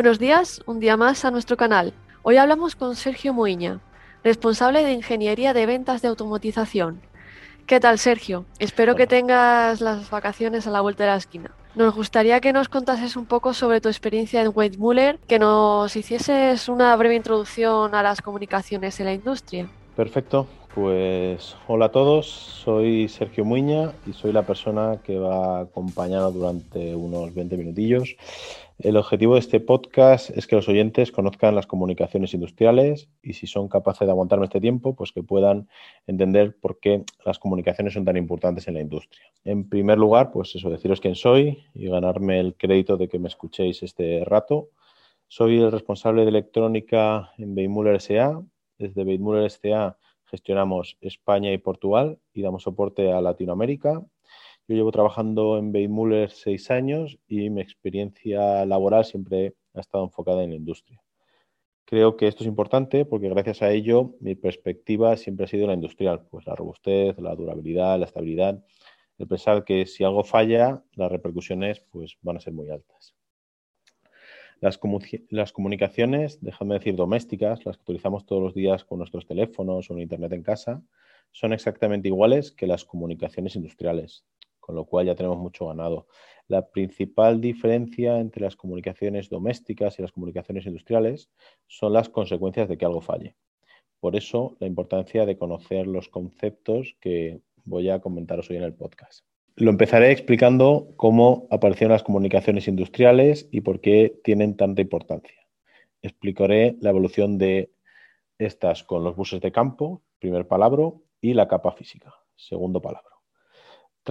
Buenos días, un día más a nuestro canal. Hoy hablamos con Sergio Moiña, responsable de Ingeniería de Ventas de Automatización. ¿Qué tal, Sergio? Espero que tengas las vacaciones a la vuelta de la esquina. Nos gustaría que nos contases un poco sobre tu experiencia en Weidmuller, que nos hicieses una breve introducción a las comunicaciones en la industria. Perfecto, pues hola a todos, soy Sergio Muña y soy la persona que va a acompañar durante unos 20 minutillos. El objetivo de este podcast es que los oyentes conozcan las comunicaciones industriales y si son capaces de aguantarme este tiempo, pues que puedan entender por qué las comunicaciones son tan importantes en la industria. En primer lugar, pues eso, deciros quién soy y ganarme el crédito de que me escuchéis este rato. Soy el responsable de electrónica en Beimüller S.A. Desde Beimüller S.A gestionamos España y Portugal y damos soporte a Latinoamérica. Yo llevo trabajando en Beimüller seis años y mi experiencia laboral siempre ha estado enfocada en la industria. Creo que esto es importante porque gracias a ello mi perspectiva siempre ha sido la industrial, pues la robustez, la durabilidad, la estabilidad, el pensar que si algo falla, las repercusiones pues, van a ser muy altas. Las, comunicaciones, déjame decir domésticas, las que utilizamos todos los días con nuestros teléfonos o en Internet en casa, son exactamente iguales que las comunicaciones industriales, con lo cual ya tenemos mucho ganado. La principal diferencia entre las comunicaciones domésticas y las comunicaciones industriales son las consecuencias de que algo falle. Por eso la importancia de conocer los conceptos que voy a comentaros hoy en el podcast. Lo empezaré explicando cómo aparecieron las comunicaciones industriales y por qué tienen tanta importancia. Explicaré la evolución de estas con los buses de campo, primer palabra, y la capa física, segundo palabra.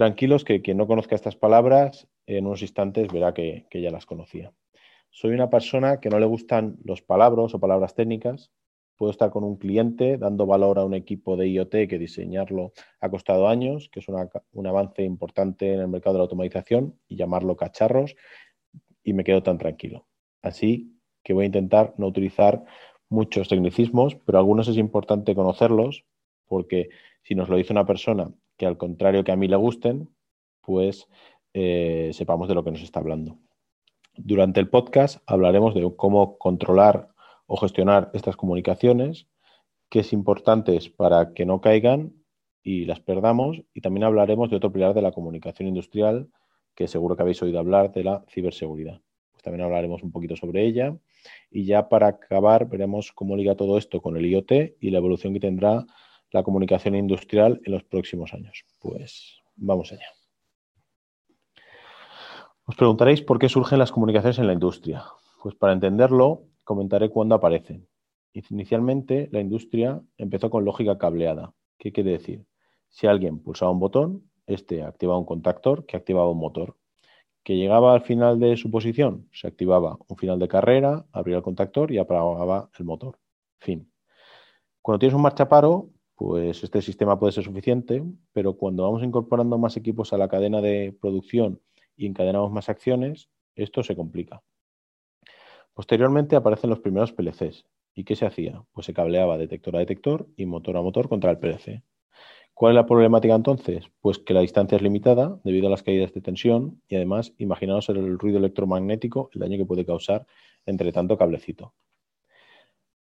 Tranquilos que quien no conozca estas palabras, en unos instantes verá que, que ya las conocía. Soy una persona que no le gustan los palabras o palabras técnicas, Puedo estar con un cliente dando valor a un equipo de IoT que diseñarlo ha costado años, que es un avance importante en el mercado de la automatización, y llamarlo cacharros, y me quedo tan tranquilo. Así que voy a intentar no utilizar muchos tecnicismos, pero algunos es importante conocerlos, porque si nos lo dice una persona que al contrario que a mí le gusten, pues eh, sepamos de lo que nos está hablando. Durante el podcast hablaremos de cómo controlar o gestionar estas comunicaciones, que es importante para que no caigan y las perdamos. Y también hablaremos de otro pilar de la comunicación industrial, que seguro que habéis oído hablar de la ciberseguridad. Pues también hablaremos un poquito sobre ella. Y ya para acabar, veremos cómo liga todo esto con el IoT y la evolución que tendrá la comunicación industrial en los próximos años. Pues vamos allá. Os preguntaréis por qué surgen las comunicaciones en la industria. Pues para entenderlo, comentaré cuándo aparecen. Inicialmente, la industria empezó con lógica cableada. ¿Qué quiere decir? Si alguien pulsaba un botón, este activaba un contactor que activaba un motor. Que llegaba al final de su posición, se activaba un final de carrera, abría el contactor y apagaba el motor. Fin. Cuando tienes un marchaparo, pues este sistema puede ser suficiente, pero cuando vamos incorporando más equipos a la cadena de producción y encadenamos más acciones, esto se complica. Posteriormente aparecen los primeros PLCs. ¿Y qué se hacía? Pues se cableaba detector a detector y motor a motor contra el PLC. ¿Cuál es la problemática entonces? Pues que la distancia es limitada debido a las caídas de tensión y además imaginaos el ruido electromagnético, el daño que puede causar entre tanto cablecito.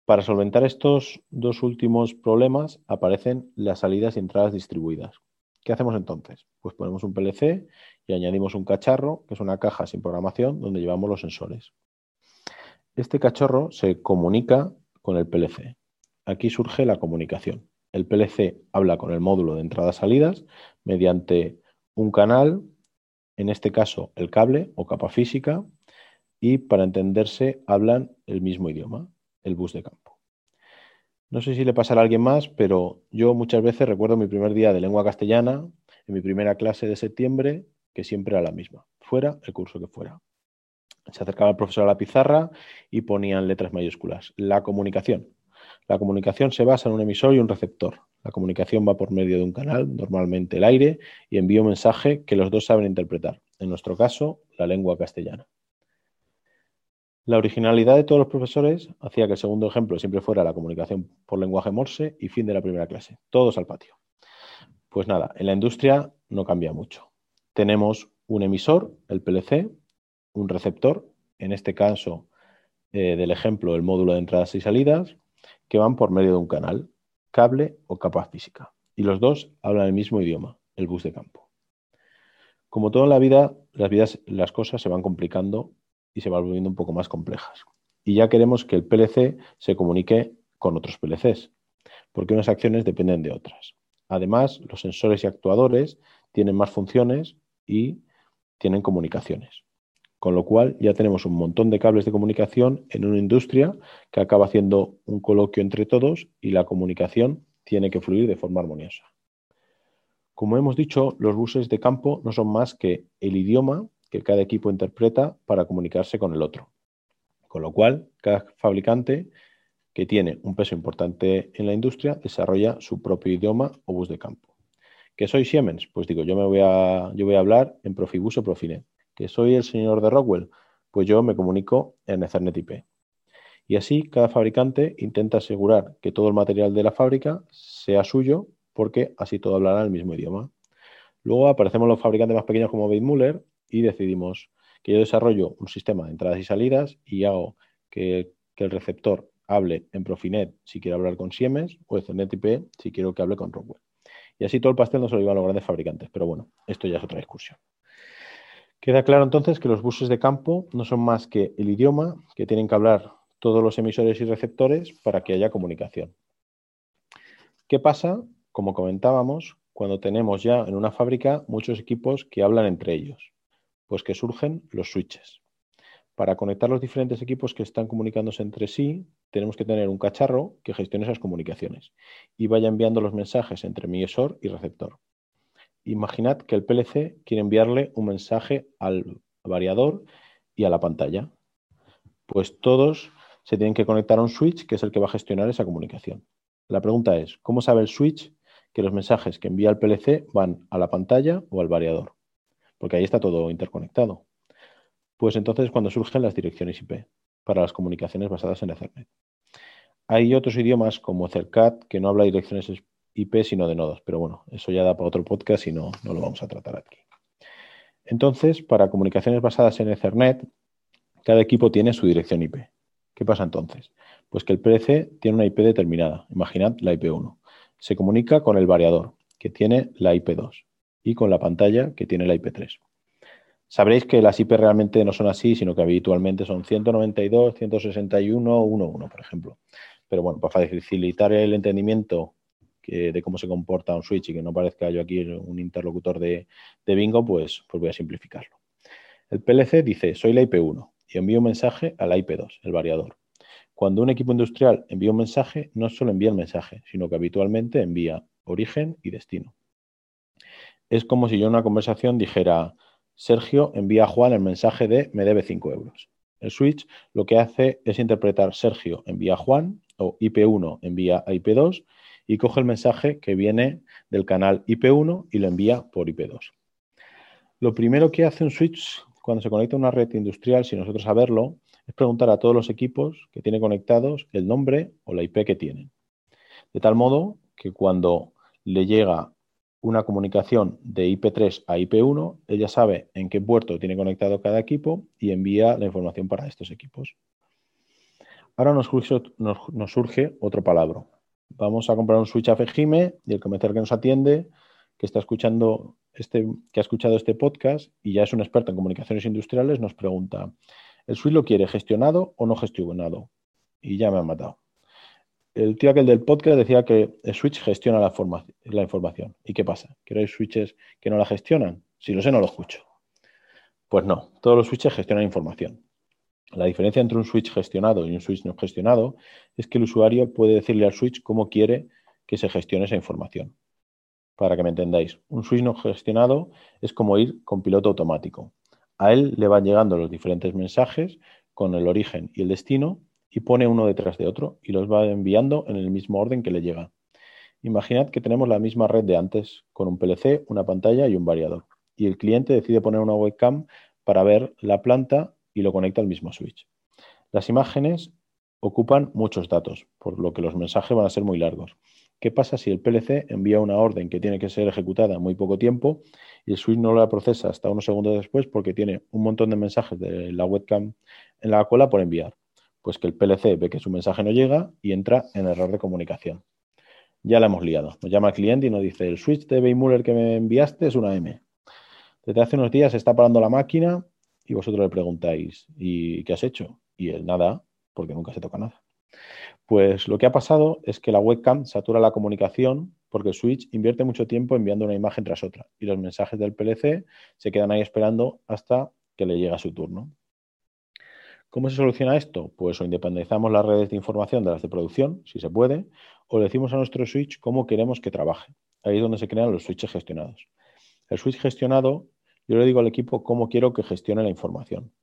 Para solventar estos dos últimos problemas aparecen las salidas y entradas distribuidas. ¿Qué hacemos entonces? Pues ponemos un PLC y añadimos un cacharro, que es una caja sin programación, donde llevamos los sensores. Este cachorro se comunica con el PLC. Aquí surge la comunicación. El PLC habla con el módulo de entradas-salidas mediante un canal, en este caso el cable o capa física, y para entenderse hablan el mismo idioma, el bus de campo. No sé si le pasará a alguien más, pero yo muchas veces recuerdo mi primer día de lengua castellana, en mi primera clase de septiembre, que siempre era la misma, fuera el curso que fuera. Se acercaba el profesor a la pizarra y ponían letras mayúsculas. La comunicación. La comunicación se basa en un emisor y un receptor. La comunicación va por medio de un canal, normalmente el aire, y envía un mensaje que los dos saben interpretar. En nuestro caso, la lengua castellana. La originalidad de todos los profesores hacía que el segundo ejemplo siempre fuera la comunicación por lenguaje Morse y fin de la primera clase. Todos al patio. Pues nada, en la industria no cambia mucho. Tenemos un emisor, el PLC, un receptor, en este caso eh, del ejemplo el módulo de entradas y salidas, que van por medio de un canal, cable o capa física. Y los dos hablan el mismo idioma, el bus de campo. Como todo en la vida, las, vidas, las cosas se van complicando y se van volviendo un poco más complejas. Y ya queremos que el PLC se comunique con otros PLCs, porque unas acciones dependen de otras. Además, los sensores y actuadores tienen más funciones y tienen comunicaciones. Con lo cual ya tenemos un montón de cables de comunicación en una industria que acaba haciendo un coloquio entre todos y la comunicación tiene que fluir de forma armoniosa. Como hemos dicho, los buses de campo no son más que el idioma que cada equipo interpreta para comunicarse con el otro. Con lo cual, cada fabricante que tiene un peso importante en la industria desarrolla su propio idioma o bus de campo. ¿Que soy Siemens? Pues digo, yo me voy a, hablar en Profibus o Profinet que soy el señor de Rockwell, pues yo me comunico en Ethernet IP. Y así cada fabricante intenta asegurar que todo el material de la fábrica sea suyo, porque así todo hablará el mismo idioma. Luego aparecemos los fabricantes más pequeños como Bitmuller y decidimos que yo desarrollo un sistema de entradas y salidas y hago que, el receptor hable en Profinet si quiero hablar con Siemens o Ethernet IP si quiero que hable con Rockwell. Y así todo el pastel no se lo llevan los grandes fabricantes, pero bueno, esto ya es otra discusión. Queda claro entonces que los buses de campo no son más que el idioma que tienen que hablar todos los emisores y receptores para que haya comunicación. ¿Qué pasa? Como comentábamos, cuando tenemos ya en una fábrica muchos equipos que hablan entre ellos, pues que surgen los switches. Para conectar los diferentes equipos que están comunicándose entre sí, tenemos que tener un cacharro que gestione esas comunicaciones y vaya enviando los mensajes entre emisor y receptor. Imaginad que el PLC quiere enviarle un mensaje al variador y a la pantalla. Pues todos se tienen que conectar a un switch que es el que va a gestionar esa comunicación. La pregunta es, ¿cómo sabe el switch que los mensajes que envía el PLC van a la pantalla o al variador? Porque ahí está todo interconectado. Pues entonces es cuando surgen las direcciones IP para las comunicaciones basadas en Ethernet. Hay otros idiomas como Ethercat que no habla direcciones IP, sino de nodos. Pero bueno, eso ya da para otro podcast y no, no lo vamos a tratar aquí. Entonces, para comunicaciones basadas en Ethernet, cada equipo tiene su dirección IP. ¿Qué pasa entonces? Pues que el PLC tiene una IP determinada. Imaginad la IP1. Se comunica con el variador, que tiene la IP2, y con la pantalla, que tiene la IP3. Sabréis que las IP realmente no son así, sino que habitualmente son 192, 161, 11, por ejemplo. Pero bueno, para facilitar el entendimiento de cómo se comporta un switch y que no parezca yo aquí un interlocutor de, bingo, pues, pues voy a simplificarlo. El PLC dice, soy la IP1 y envío un mensaje a la IP2, el variador. Cuando un equipo industrial envía un mensaje, no solo envía el mensaje, sino que habitualmente envía origen y destino. Es como si yo en una conversación dijera, Sergio envía a Juan el mensaje de me debe 5 euros. El switch lo que hace es interpretar Sergio envía a Juan o IP1 envía a IP2 y coge el mensaje que viene del canal IP1 y lo envía por IP2. Lo primero que hace un switch cuando se conecta a una red industrial, sin nosotros saberlo, es preguntar a todos los equipos que tiene conectados el nombre o la IP que tienen. De tal modo que cuando le llega una comunicación de IP3 a IP1, ella sabe en qué puerto tiene conectado cada equipo y envía la información para estos equipos. Ahora nos surge, otro palabra, vamos a comprar un switch a Fejime y el comercial que nos atiende, que está escuchando este, que ha escuchado este podcast y ya es un experto en comunicaciones industriales, nos pregunta, ¿el switch lo quiere gestionado o no gestionado? Y ya me ha matado. El tío aquel del podcast decía que el switch gestiona la, la información. ¿Y qué pasa? ¿Que switches que no la gestionan? Si lo sé, no lo escucho. Pues no, todos los switches gestionan información. La diferencia entre un switch gestionado y un switch no gestionado es que el usuario puede decirle al switch cómo quiere que se gestione esa información. Para que me entendáis, un switch no gestionado es como ir con piloto automático. A él le van llegando los diferentes mensajes con el origen y el destino y pone uno detrás de otro y los va enviando en el mismo orden que le llega. Imaginad que tenemos la misma red de antes, con un PLC, una pantalla y un variador. Y el cliente decide poner una webcam para ver la planta y lo conecta al mismo switch. Las imágenes ocupan muchos datos, por lo que los mensajes van a ser muy largos. ¿Qué pasa si el PLC envía una orden que tiene que ser ejecutada en muy poco tiempo y el switch no la procesa hasta unos segundos después porque tiene un montón de mensajes de la webcam en la cola por enviar? Pues que el PLC ve que su mensaje no llega y entra en error de comunicación. Ya la hemos liado. Nos llama el cliente y nos dice, el switch de Weimüller que me enviaste es una M. Desde hace unos días se está parando la máquina y vosotros le preguntáis, ¿y qué has hecho? Y él nada, porque nunca se toca nada. Pues lo que ha pasado es que la webcam satura la comunicación porque el switch invierte mucho tiempo enviando una imagen tras otra y los mensajes del PLC se quedan ahí esperando hasta que le llega su turno. ¿Cómo se soluciona esto? Pues o independizamos las redes de información de las de producción, si se puede, o le decimos a nuestro switch cómo queremos que trabaje. Ahí es donde se crean los switches gestionados. El switch gestionado, yo le digo al equipo cómo quiero que gestione la información.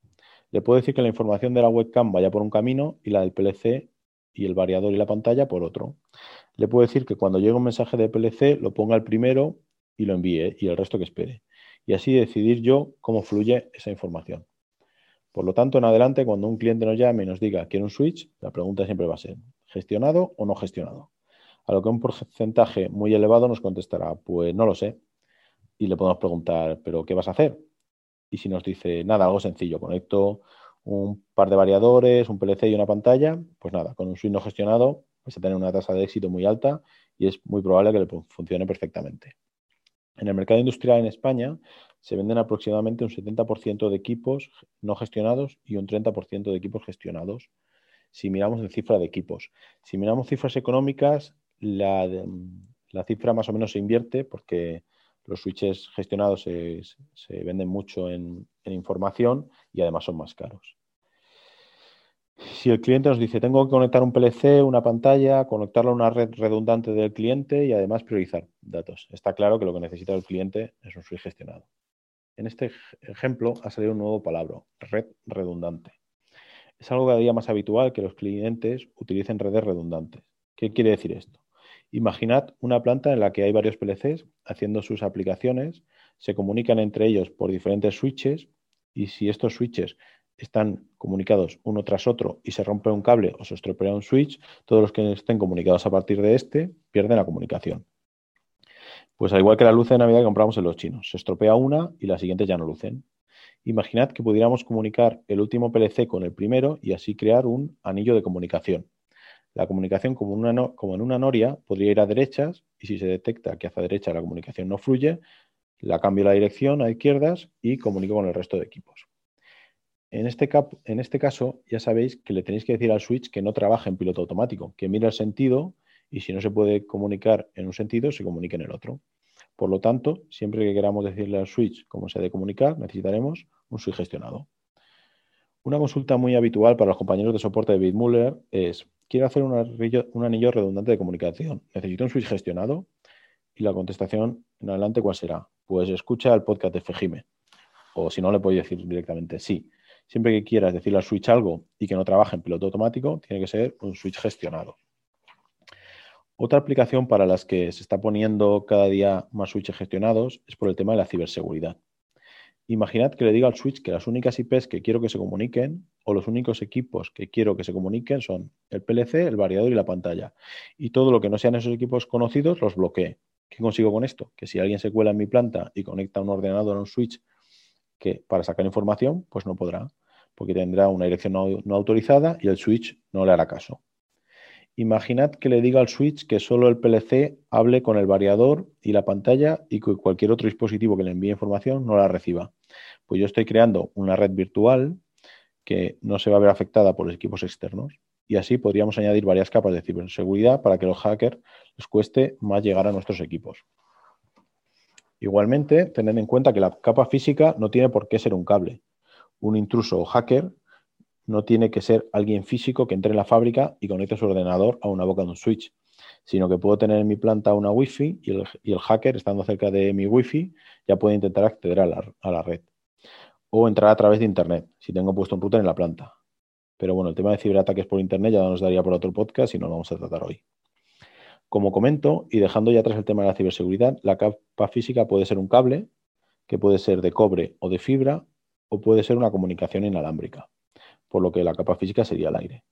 Le puedo decir que la información de la webcam vaya por un camino y la del PLC y el variador y la pantalla por otro. Le puedo decir que cuando llegue un mensaje de PLC lo ponga el primero y lo envíe y el resto que espere. Y así decidir yo cómo fluye esa información. Por lo tanto, en adelante, cuando un cliente nos llame y nos diga quiere un switch, la pregunta siempre va a ser ¿gestionado o no gestionado? A lo que un porcentaje muy elevado nos contestará, pues no lo sé. Y le podemos preguntar, ¿pero qué vas a hacer? Y si nos dice, nada, algo sencillo, conecto un par de variadores, un PLC y una pantalla, pues nada, con un switch no gestionado vas a tener una tasa de éxito muy alta y es muy probable que le funcione perfectamente. En el mercado industrial en España se venden aproximadamente un 70% de equipos no gestionados y un 30% de equipos gestionados. Si miramos en cifra de equipos. Si miramos cifras económicas, la, cifra más o menos se invierte porque los switches gestionados se, venden mucho en, información y además son más caros. Si el cliente nos dice, tengo que conectar un PLC, una pantalla, conectarlo a una red redundante del cliente y además priorizar datos. Está claro que lo que necesita el cliente es un switch gestionado. En este ejemplo ha salido un nuevo palabra, red redundante. Es algo cada día más habitual que los clientes utilicen redes redundantes. ¿Qué quiere decir esto? Imaginad una planta en la que hay varios PLCs haciendo sus aplicaciones, se comunican entre ellos por diferentes switches y si estos switches están comunicados uno tras otro y se rompe un cable o se estropea un switch, todos los que estén comunicados a partir de este pierden la comunicación. Pues al igual que la luz de Navidad que compramos en los chinos, se estropea una y las siguientes ya no lucen. Imaginad que pudiéramos comunicar el último PLC con el primero y así crear un anillo de comunicación. La comunicación como, en una noria podría ir a derechas y si se detecta que hacia derecha la comunicación no fluye, la cambio la dirección a izquierdas y comunico con el resto de equipos. En este, en este caso ya sabéis que le tenéis que decir al switch que no trabaje en piloto automático, que mire el sentido y si no se puede comunicar en un sentido, se comunique en el otro. Por lo tanto, siempre que queramos decirle al switch cómo se ha de comunicar, necesitaremos un switch gestionado. Una consulta muy habitual para los compañeros de soporte de Bitmuller es quiero hacer un anillo, redundante de comunicación. ¿Necesito un switch gestionado? Y la contestación en adelante, ¿cuál será? Pues escucha el podcast de Fejime. O si no, le puedo decir directamente sí. Siempre que quieras decirle al switch algo y que no trabaje en piloto automático, tiene que ser un switch gestionado. Otra aplicación para las que se está poniendo cada día más switches gestionados es por el tema de la ciberseguridad. Imaginad que le diga al switch que las únicas IPs que quiero que se comuniquen o los únicos equipos que quiero que se comuniquen son el PLC, el variador y la pantalla. Y todo lo que no sean esos equipos conocidos los bloquee. ¿Qué consigo con esto? Que si alguien se cuela en mi planta y conecta un ordenador a un switch que para sacar información, pues no podrá, porque tendrá una dirección no, autorizada y el switch no le hará caso. Imaginad que le diga al switch que solo el PLC hable con el variador y la pantalla y que cualquier otro dispositivo que le envíe información no la reciba. Pues yo estoy creando una red virtual que no se va a ver afectada por los equipos externos y así podríamos añadir varias capas de ciberseguridad para que los hackers les cueste más llegar a nuestros equipos. Igualmente, tened en cuenta que la capa física no tiene por qué ser un cable. Un intruso o hacker no tiene que ser alguien físico que entre en la fábrica y conecte su ordenador a una boca de un switch, sino que puedo tener en mi planta una Wi-Fi y el, hacker, estando cerca de mi Wi-Fi, ya puede intentar acceder a la, red. O entrar a través de Internet, si tengo puesto un router en la planta. Pero bueno, el tema de ciberataques por Internet ya nos daría por otro podcast y no lo vamos a tratar hoy. Como comento, y dejando ya atrás el tema de la ciberseguridad, la capa física puede ser un cable, que puede ser de cobre o de fibra, o puede ser una comunicación inalámbrica por lo que la capa física sería el aire.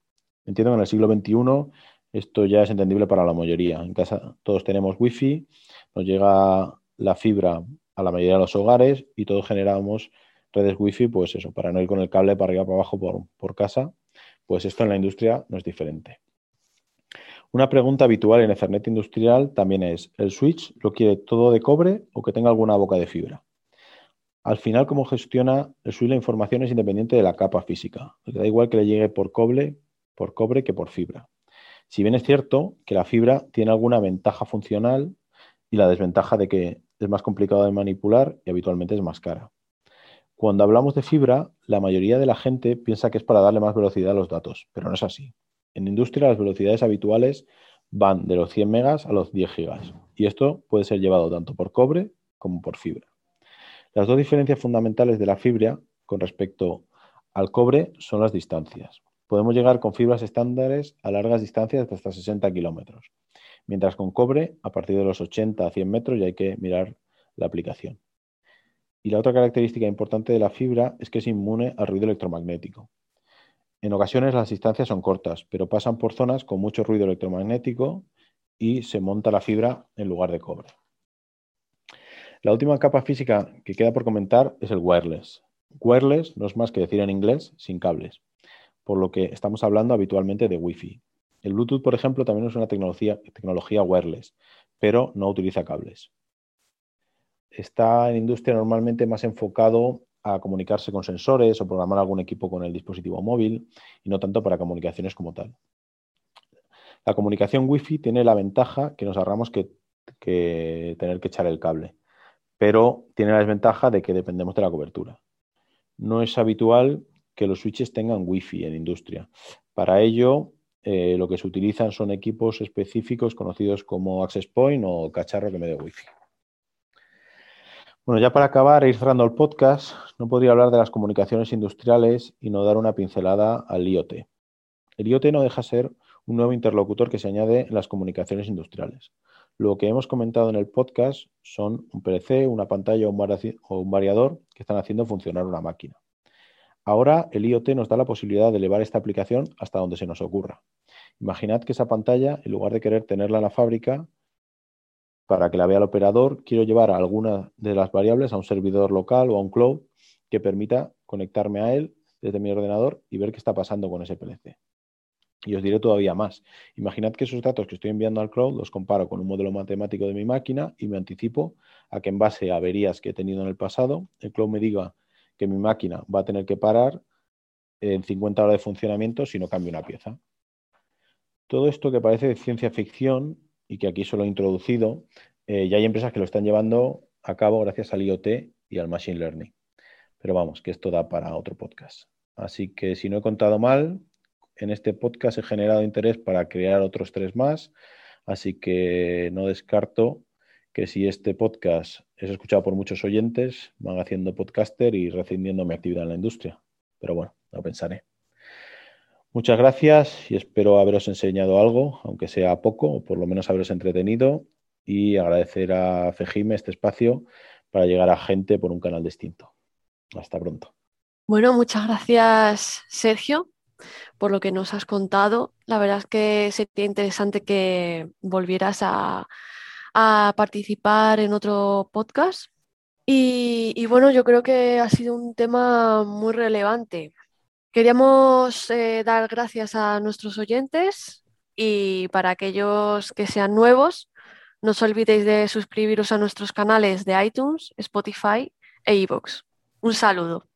Entiendo que en el siglo XXI esto ya es entendible para la mayoría. En casa todos tenemos wifi, nos llega la fibra a la mayoría de los hogares y todos generamos redes wifi, pues eso, para no ir con el cable para arriba para abajo por, por casa, pues esto en la industria no es diferente. Una pregunta habitual en Ethernet industrial también es, ¿el switch lo quiere todo de cobre o que tenga alguna boca de fibra? Al final, cómo gestiona el switch la información es independiente de la capa física. Da igual que le llegue por cobre, por cobre que por fibra. Si bien es cierto que la fibra tiene alguna ventaja funcional y la desventaja de que es más complicado de manipular y habitualmente es más cara. Cuando hablamos de fibra, la mayoría de la gente piensa que es para darle más velocidad a los datos, pero no es así. En industria las velocidades habituales van de los 100 megas a los 10 gigas y esto puede ser llevado tanto por cobre como por fibra. Las dos diferencias fundamentales de la fibra con respecto al cobre son las distancias. Podemos llegar con fibras estándares a largas distancias hasta 60 kilómetros, mientras con cobre a partir de los 80 a 100 metros ya hay que mirar la aplicación. Y la otra característica importante de la fibra es que es inmune al ruido electromagnético. En ocasiones las distancias son cortas, pero pasan por zonas con mucho ruido electromagnético y se monta la fibra en lugar de cobre. La última capa física que queda por comentar es el wireless. Wireless no es más que decir en inglés sin cables, por lo que estamos hablando habitualmente de Wi-Fi. El Bluetooth, por ejemplo, también es una tecnología, tecnología wireless, pero no utiliza cables. Está en industria normalmente más enfocado a comunicarse con sensores o programar algún equipo con el dispositivo móvil y no tanto para comunicaciones como tal. La comunicación Wi-Fi tiene la ventaja que nos ahorramos que, tener que echar el cable, pero tiene la desventaja de que dependemos de la cobertura. No es habitual que los switches tengan Wi-Fi en industria. Para ello, eh, lo que se utilizan son equipos específicos conocidos como Access Point o cacharro que me dé Wi-Fi. Bueno, ya para acabar ir cerrando el podcast, no podría hablar de las comunicaciones industriales y no dar una pincelada al IoT. El IoT no deja ser un nuevo interlocutor que se añade en las comunicaciones industriales. Lo que hemos comentado en el podcast son un PLC, una pantalla o un variador que están haciendo funcionar una máquina. Ahora el IoT nos da la posibilidad de elevar esta aplicación hasta donde se nos ocurra. Imaginad que esa pantalla, en lugar de querer tenerla en la fábrica, para que la vea el operador, quiero llevar alguna de las variables a un servidor local o a un cloud que permita conectarme a él desde mi ordenador y ver qué está pasando con ese PLC. Y os diré todavía más. Imaginad que esos datos que estoy enviando al cloud los comparo con un modelo matemático de mi máquina y me anticipo a que en base a averías que he tenido en el pasado, el cloud me diga que mi máquina va a tener que parar en 50 horas de funcionamiento si no cambio una pieza. Todo esto que parece de ciencia ficción y que aquí solo he introducido, eh, ya hay empresas que lo están llevando a cabo gracias al IoT y al Machine Learning. Pero vamos, que esto da para otro podcast. Así que si no he contado mal, en este podcast he generado interés para crear otros tres más. Así que no descarto que si este podcast es escuchado por muchos oyentes, van haciendo podcaster y rescindiendo mi actividad en la industria. Pero bueno, lo pensaré. Muchas gracias y espero haberos enseñado algo, aunque sea poco, o por lo menos haberos entretenido, y agradecer a Fejime este espacio para llegar a gente por un canal distinto. Hasta pronto. Bueno, muchas gracias, Sergio, por lo que nos has contado. La verdad es que sería interesante que volvieras a, participar en otro podcast. y, bueno, yo creo que ha sido un tema muy relevante Queríamos eh, dar gracias a nuestros oyentes y para aquellos que sean nuevos, no os olvidéis de suscribiros a nuestros canales de iTunes, Spotify e iVoox. Un saludo.